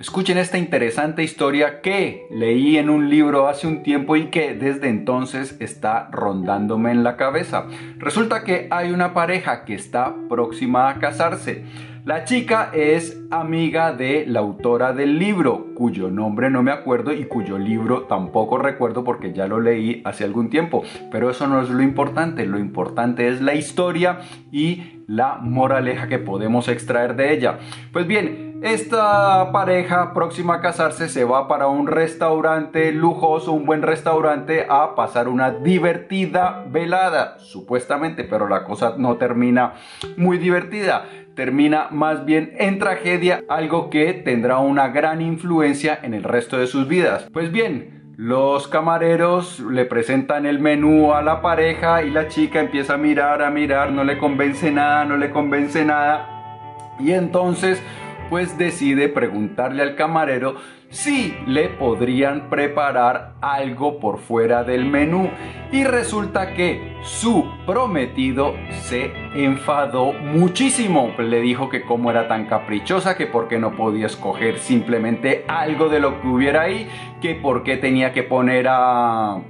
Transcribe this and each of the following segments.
Escuchen esta interesante historia que leí en un libro hace un tiempo y que desde entonces está rondándome en la cabeza. Resulta que hay una pareja que está próxima a casarse. La chica es amiga de la autora del libro, cuyo nombre no me acuerdo y cuyo libro tampoco recuerdo porque ya lo leí hace algún tiempo. Pero eso no es lo importante, lo importante es la historia y la moraleja que podemos extraer de ella. Pues bien, esta pareja próxima a casarse se va para un restaurante lujoso, un buen restaurante, a pasar una divertida velada, supuestamente, pero la cosa no termina muy divertida. Termina más bien en tragedia, algo que tendrá una gran influencia en el resto de sus vidas. Pues bien, los camareros le presentan el menú a la pareja y la chica empieza a mirar, a mirar, no le convence nada, no le convence nada. Y entonces pues decide preguntarle al camarero si le podrían preparar algo por fuera del menú y resulta que su prometido se enfadó muchísimo. Le dijo que cómo era tan caprichosa, que por qué no podía escoger simplemente algo de lo que hubiera ahí, que por qué tenía que poner a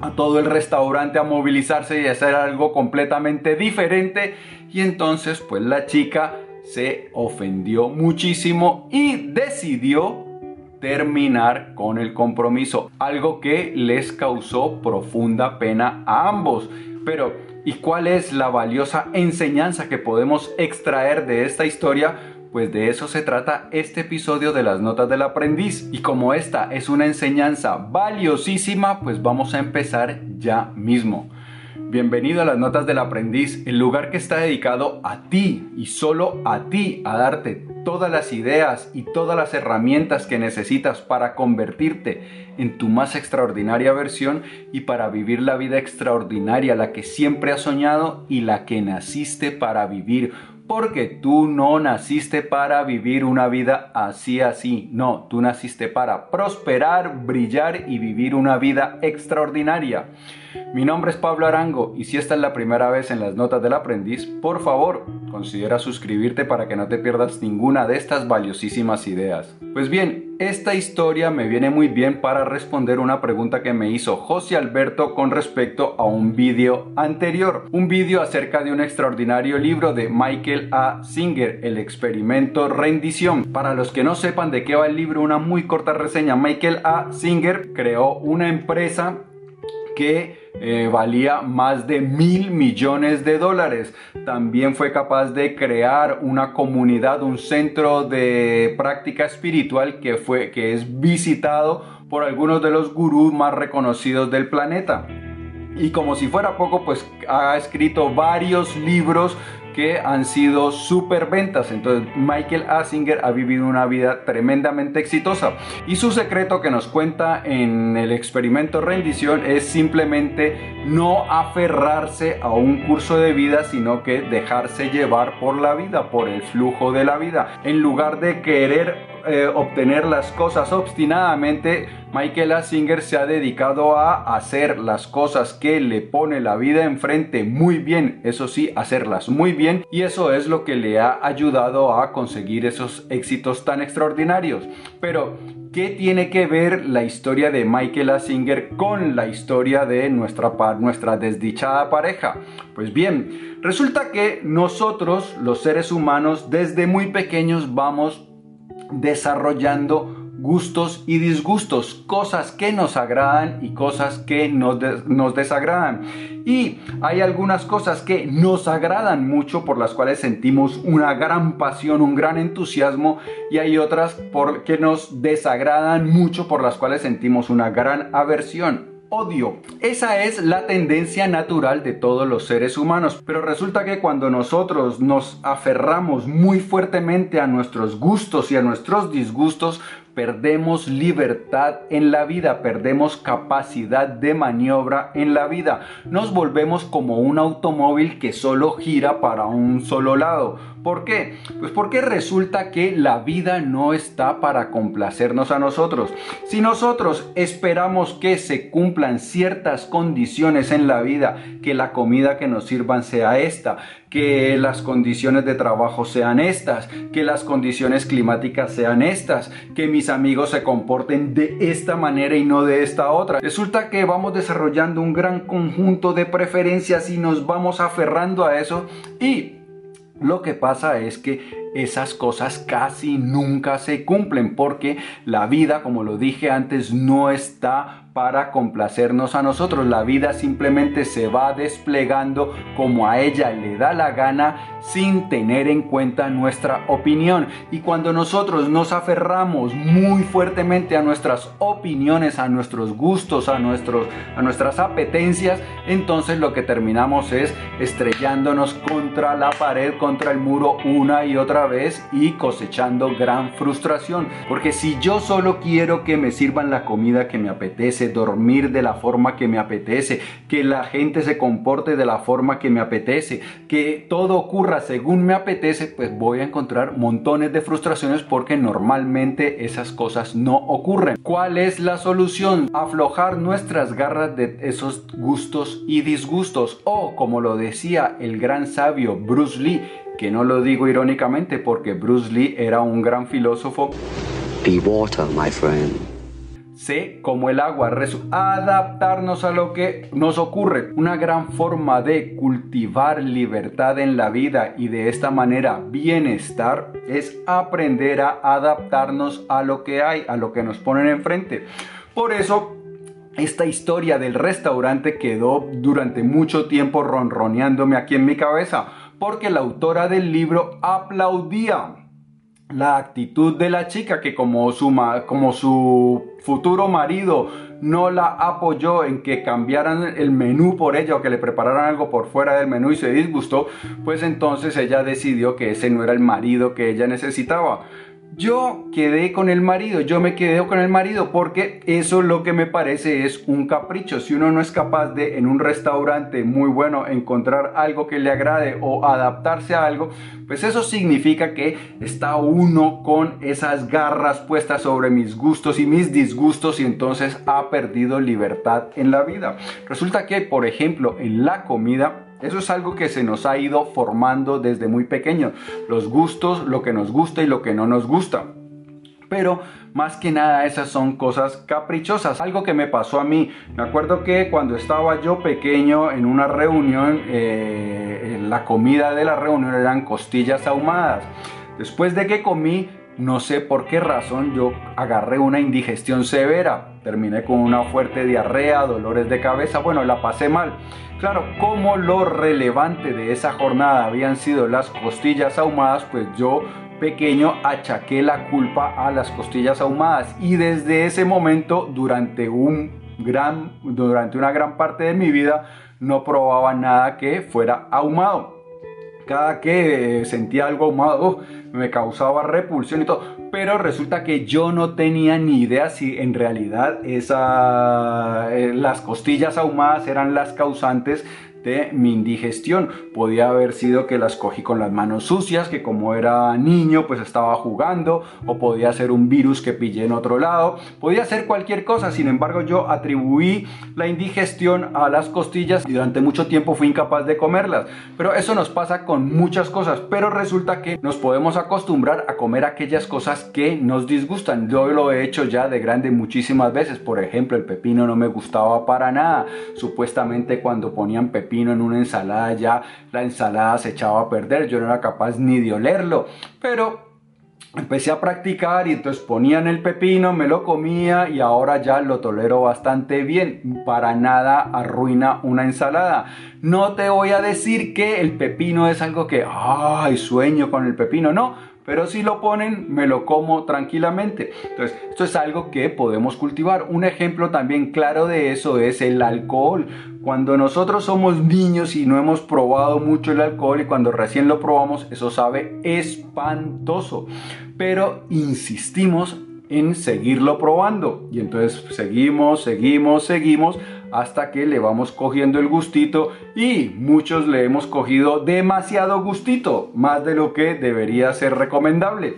a todo el restaurante a movilizarse y hacer algo completamente diferente y entonces pues la chica se ofendió muchísimo y decidió terminar con el compromiso, algo que les causó profunda pena a ambos. Pero, ¿y cuál es la valiosa enseñanza que podemos extraer de esta historia? Pues de eso se trata este episodio de las notas del aprendiz. Y como esta es una enseñanza valiosísima, pues vamos a empezar ya mismo. Bienvenido a las Notas del Aprendiz, el lugar que está dedicado a ti y solo a ti, a darte todas las ideas y todas las herramientas que necesitas para convertirte en tu más extraordinaria versión y para vivir la vida extraordinaria, la que siempre has soñado y la que naciste para vivir porque tú no naciste para vivir una vida así así, no, tú naciste para prosperar, brillar y vivir una vida extraordinaria. Mi nombre es Pablo Arango y si esta es la primera vez en las notas del aprendiz, por favor, considera suscribirte para que no te pierdas ninguna de estas valiosísimas ideas. Pues bien, esta historia me viene muy bien para responder una pregunta que me hizo José Alberto con respecto a un vídeo anterior, un vídeo acerca de un extraordinario libro de Michael A. Singer, El experimento rendición. Para los que no sepan de qué va el libro, una muy corta reseña. Michael A. Singer creó una empresa que eh, valía más de mil millones de dólares. También fue capaz de crear una comunidad, un centro de práctica espiritual que, fue, que es visitado por algunos de los gurús más reconocidos del planeta. Y como si fuera poco, pues ha escrito varios libros que han sido super ventas. Entonces Michael Asinger ha vivido una vida tremendamente exitosa. Y su secreto que nos cuenta en el experimento rendición es simplemente no aferrarse a un curso de vida, sino que dejarse llevar por la vida, por el flujo de la vida. En lugar de querer eh, obtener las cosas obstinadamente, Michael Asinger se ha dedicado a hacer las cosas que le pone la vida enfrente muy bien, eso sí, hacerlas muy bien y eso es lo que le ha ayudado a conseguir esos éxitos tan extraordinarios. Pero, ¿qué tiene que ver la historia de Michael Asinger con la historia de nuestra, nuestra desdichada pareja? Pues bien, resulta que nosotros, los seres humanos, desde muy pequeños vamos desarrollando gustos y disgustos, cosas que nos agradan y cosas que nos, desagradan. Y hay algunas cosas que nos agradan mucho por las cuales sentimos una gran pasión, un gran entusiasmo y hay otras por que nos desagradan mucho por las cuales sentimos una gran aversión odio. Esa es la tendencia natural de todos los seres humanos. Pero resulta que cuando nosotros nos aferramos muy fuertemente a nuestros gustos y a nuestros disgustos, perdemos libertad en la vida, perdemos capacidad de maniobra en la vida. Nos volvemos como un automóvil que solo gira para un solo lado. ¿Por qué? Pues porque resulta que la vida no está para complacernos a nosotros. Si nosotros esperamos que se cumplan ciertas condiciones en la vida, que la comida que nos sirvan sea esta, que las condiciones de trabajo sean estas, que las condiciones climáticas sean estas, que mis amigos se comporten de esta manera y no de esta otra. Resulta que vamos desarrollando un gran conjunto de preferencias y nos vamos aferrando a eso y lo que pasa es que esas cosas casi nunca se cumplen porque la vida, como lo dije antes, no está para complacernos a nosotros. La vida simplemente se va desplegando como a ella le da la gana sin tener en cuenta nuestra opinión. Y cuando nosotros nos aferramos muy fuertemente a nuestras opiniones, a nuestros gustos, a, nuestros, a nuestras apetencias, entonces lo que terminamos es estrellándonos contra la pared, contra el muro una y otra vez y cosechando gran frustración. Porque si yo solo quiero que me sirvan la comida que me apetece, dormir de la forma que me apetece, que la gente se comporte de la forma que me apetece, que todo ocurra según me apetece, pues voy a encontrar montones de frustraciones porque normalmente esas cosas no ocurren. ¿Cuál es la solución? Aflojar nuestras garras de esos gustos y disgustos o como lo decía el gran sabio Bruce Lee, que no lo digo irónicamente porque Bruce Lee era un gran filósofo. Be water, my friend. Sé como el agua, adaptarnos a lo que nos ocurre. Una gran forma de cultivar libertad en la vida y de esta manera bienestar es aprender a adaptarnos a lo que hay, a lo que nos ponen enfrente. Por eso esta historia del restaurante quedó durante mucho tiempo ronroneándome aquí en mi cabeza, porque la autora del libro aplaudía la actitud de la chica que como su, como su futuro marido no la apoyó en que cambiaran el menú por ella o que le prepararan algo por fuera del menú y se disgustó, pues entonces ella decidió que ese no era el marido que ella necesitaba. Yo quedé con el marido, yo me quedé con el marido porque eso lo que me parece es un capricho. Si uno no es capaz de en un restaurante muy bueno encontrar algo que le agrade o adaptarse a algo, pues eso significa que está uno con esas garras puestas sobre mis gustos y mis disgustos y entonces ha perdido libertad en la vida. Resulta que, por ejemplo, en la comida, eso es algo que se nos ha ido formando desde muy pequeño. Los gustos, lo que nos gusta y lo que no nos gusta. Pero más que nada esas son cosas caprichosas. Algo que me pasó a mí. Me acuerdo que cuando estaba yo pequeño en una reunión, eh, la comida de la reunión eran costillas ahumadas. Después de que comí, no sé por qué razón yo agarré una indigestión severa. Terminé con una fuerte diarrea, dolores de cabeza. Bueno, la pasé mal. Claro, como lo relevante de esa jornada habían sido las costillas ahumadas, pues yo pequeño achaqué la culpa a las costillas ahumadas y desde ese momento durante un gran durante una gran parte de mi vida no probaba nada que fuera ahumado cada que sentía algo ahumado me causaba repulsión y todo. Pero resulta que yo no tenía ni idea si en realidad esa, eh, las costillas ahumadas eran las causantes de mi indigestión. Podía haber sido que las cogí con las manos sucias, que como era niño pues estaba jugando, o podía ser un virus que pillé en otro lado, podía ser cualquier cosa, sin embargo yo atribuí la indigestión a las costillas y durante mucho tiempo fui incapaz de comerlas. Pero eso nos pasa con muchas cosas, pero resulta que nos podemos acostumbrar a comer aquellas cosas que nos disgustan. Yo lo he hecho ya de grande muchísimas veces, por ejemplo el pepino no me gustaba para nada, supuestamente cuando ponían pepino en una ensalada, ya la ensalada se echaba a perder, yo no era capaz ni de olerlo, pero empecé a practicar y entonces ponían el pepino, me lo comía y ahora ya lo tolero bastante bien. Para nada arruina una ensalada. No te voy a decir que el pepino es algo que, ay, sueño con el pepino, no pero si lo ponen, me lo como tranquilamente. Entonces, esto es algo que podemos cultivar. Un ejemplo también claro de eso es el alcohol. Cuando nosotros somos niños y no hemos probado mucho el alcohol y cuando recién lo probamos, eso sabe espantoso. Pero insistimos en seguirlo probando. Y entonces seguimos, seguimos, seguimos hasta que le vamos cogiendo el gustito y muchos le hemos cogido demasiado gustito, más de lo que debería ser recomendable.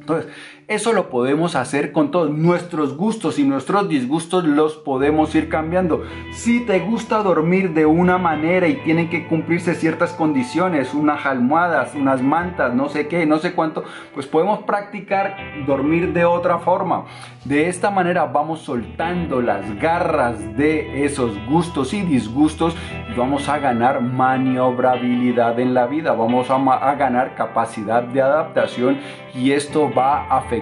Entonces, eso lo podemos hacer con todos nuestros gustos y nuestros disgustos los podemos ir cambiando. Si te gusta dormir de una manera y tienen que cumplirse ciertas condiciones, unas almohadas, unas mantas, no sé qué, no sé cuánto, pues podemos practicar dormir de otra forma. De esta manera vamos soltando las garras de esos gustos y disgustos y vamos a ganar maniobrabilidad en la vida, vamos a, ganar capacidad de adaptación y esto va a afectar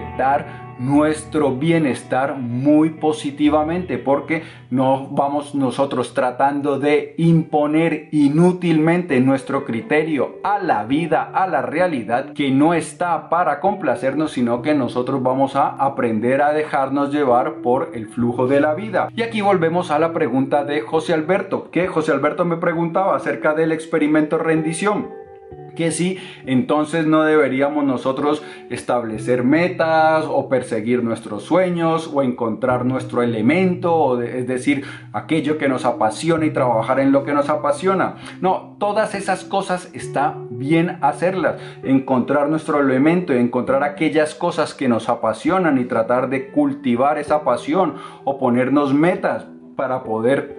nuestro bienestar muy positivamente porque no vamos nosotros tratando de imponer inútilmente nuestro criterio a la vida, a la realidad que no está para complacernos, sino que nosotros vamos a aprender a dejarnos llevar por el flujo de la vida. Y aquí volvemos a la pregunta de José Alberto, que José Alberto me preguntaba acerca del experimento rendición que sí, entonces no deberíamos nosotros establecer metas o perseguir nuestros sueños o encontrar nuestro elemento, es decir, aquello que nos apasiona y trabajar en lo que nos apasiona. No, todas esas cosas está bien hacerlas, encontrar nuestro elemento, encontrar aquellas cosas que nos apasionan y tratar de cultivar esa pasión o ponernos metas para poder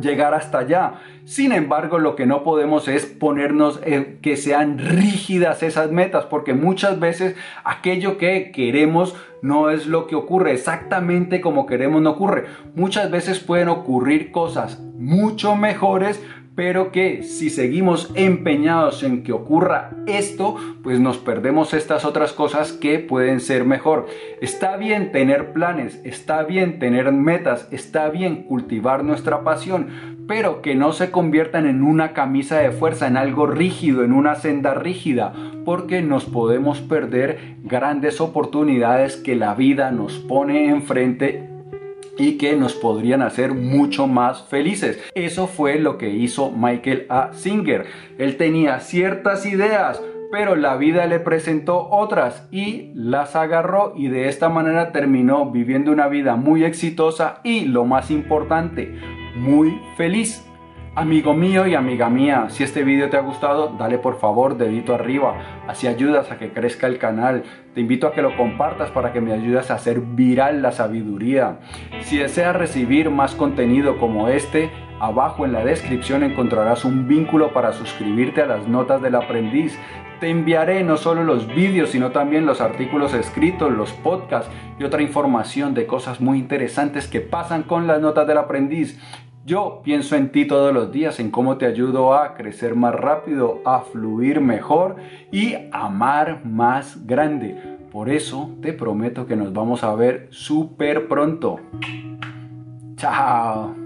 llegar hasta allá. Sin embargo, lo que no podemos es ponernos en que sean rígidas esas metas, porque muchas veces aquello que queremos no es lo que ocurre, exactamente como queremos no ocurre. Muchas veces pueden ocurrir cosas mucho mejores, pero que si seguimos empeñados en que ocurra esto, pues nos perdemos estas otras cosas que pueden ser mejor. Está bien tener planes, está bien tener metas, está bien cultivar nuestra pasión, pero que no se conviertan en una camisa de fuerza, en algo rígido, en una senda rígida, porque nos podemos perder grandes oportunidades que la vida nos pone enfrente y que nos podrían hacer mucho más felices. Eso fue lo que hizo Michael A. Singer. Él tenía ciertas ideas, pero la vida le presentó otras y las agarró y de esta manera terminó viviendo una vida muy exitosa y lo más importante, muy feliz. Amigo mío y amiga mía, si este video te ha gustado, dale por favor dedito arriba, así ayudas a que crezca el canal. Te invito a que lo compartas para que me ayudes a hacer viral la sabiduría. Si deseas recibir más contenido como este, abajo en la descripción encontrarás un vínculo para suscribirte a las notas del aprendiz. Te enviaré no solo los vídeos, sino también los artículos escritos, los podcasts y otra información de cosas muy interesantes que pasan con las notas del aprendiz. Yo pienso en ti todos los días, en cómo te ayudo a crecer más rápido, a fluir mejor y amar más grande. Por eso te prometo que nos vamos a ver súper pronto. Chao.